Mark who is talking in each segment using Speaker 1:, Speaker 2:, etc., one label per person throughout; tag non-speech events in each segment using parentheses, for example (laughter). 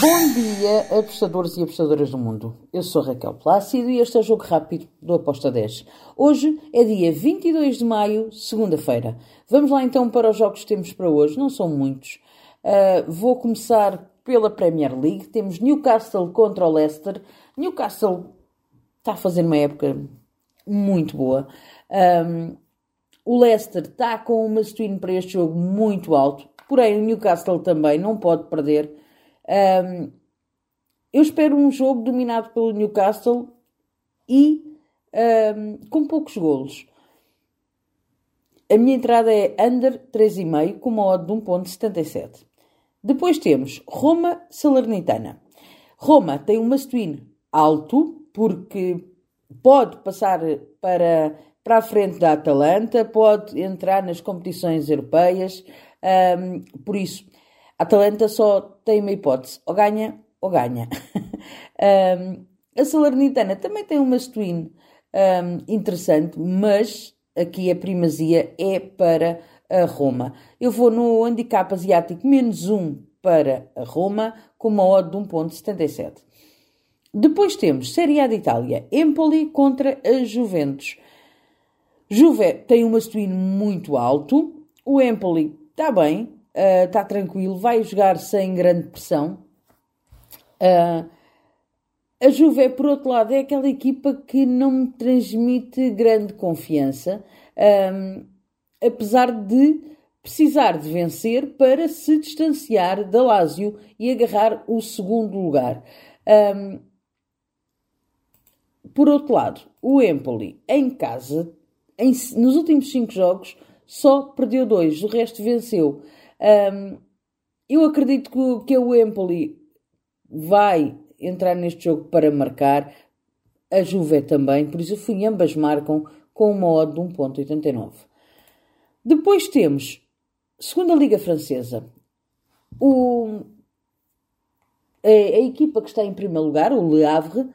Speaker 1: Bom dia, apostadores e apostadoras do mundo. Eu sou Raquel Plácido e este é o Jogo Rápido do Aposta 10. Hoje é dia 22 de maio, segunda-feira. Vamos lá então para os jogos que temos para hoje. Não são muitos. Uh, vou começar pela Premier League. Temos Newcastle contra o Leicester. Newcastle está a fazer uma época muito boa. Um, o Leicester está com uma swing para este jogo muito alto. Porém, o Newcastle também não pode perder um, eu espero um jogo dominado pelo Newcastle e um, com poucos golos. A minha entrada é under 3,5 com uma odd de 1.77. Depois temos Roma Salernitana. Roma tem um must-win alto porque pode passar para, para a frente da Atalanta, pode entrar nas competições europeias. Um, por isso, a Atalanta só tem uma hipótese, ou ganha ou ganha. (laughs) um, a Salernitana também tem uma twin um, interessante, mas aqui a primazia é para a Roma. Eu vou no handicap asiático menos 1 para a Roma, com uma odd de 1.77. Depois temos Série A de Itália, Empoli contra a Juventus. Juve tem uma twin muito alto, o Empoli está bem, está ah, uh, tranquilo, vai jogar sem grande pressão. Uh, a Juve, por outro lado, é aquela equipa que não me transmite grande confiança, um, apesar de precisar de vencer para se distanciar da Lazio e agarrar o segundo lugar. Um, por outro lado, o Empoli, em casa, em, nos últimos cinco jogos, só perdeu dois, o resto venceu. Um, eu acredito que, que o Empoli vai entrar neste jogo para marcar, a Juve também, por isso fui ambas marcam com uma odd de 1.89. Depois temos segunda Liga Francesa. O, a, a, equipa que está em primeiro lugar, o Le Havre, uh,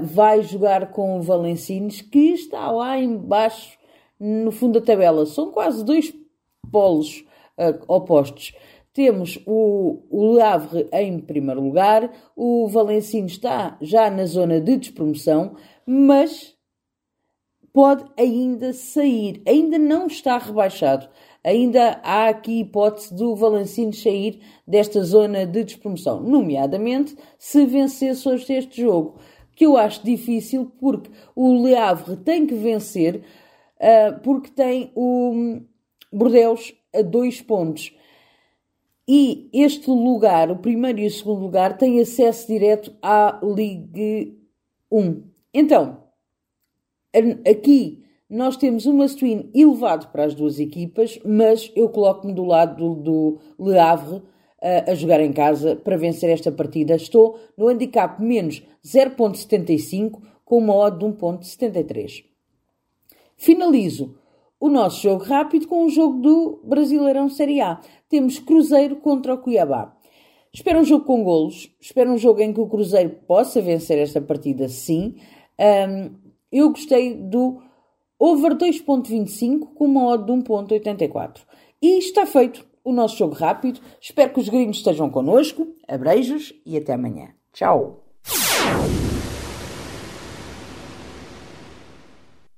Speaker 1: vai jogar com o Valenciennes, que está lá embaixo no fundo da tabela. São quase dois polos uh, opostos. Temos o, o Havre em primeiro lugar, o Valencino está já na zona de despromoção, mas pode ainda sair, ainda não está rebaixado. Ainda há aqui hipótese do Valencino sair desta zona de despromoção, nomeadamente se vencesse hoje este jogo, que eu acho difícil porque o Le Havre tem que vencer, uh, porque tem o Bordeaux a dois pontos. E este lugar, o primeiro e o segundo lugar, têm acesso direto à Ligue 1. Então, aqui nós temos uma swing elevado para as duas equipas, mas eu coloco-me do lado do, do Le Havre a, a jogar em casa para vencer esta partida. Estou no handicap menos 0.75 com uma odd de 1.73. Finalizo o nosso jogo rápido com o jogo do Brasileirão Série A. Temos Cruzeiro contra o Cuiabá. Espero um jogo com golos, espero um jogo em que o Cruzeiro possa vencer esta partida, sim. Um, eu gostei do over 2.25 com uma odd de 1.84. E está feito o nosso jogo rápido. Espero que os gringos estejam connosco. Abreijos e até amanhã. Tchau!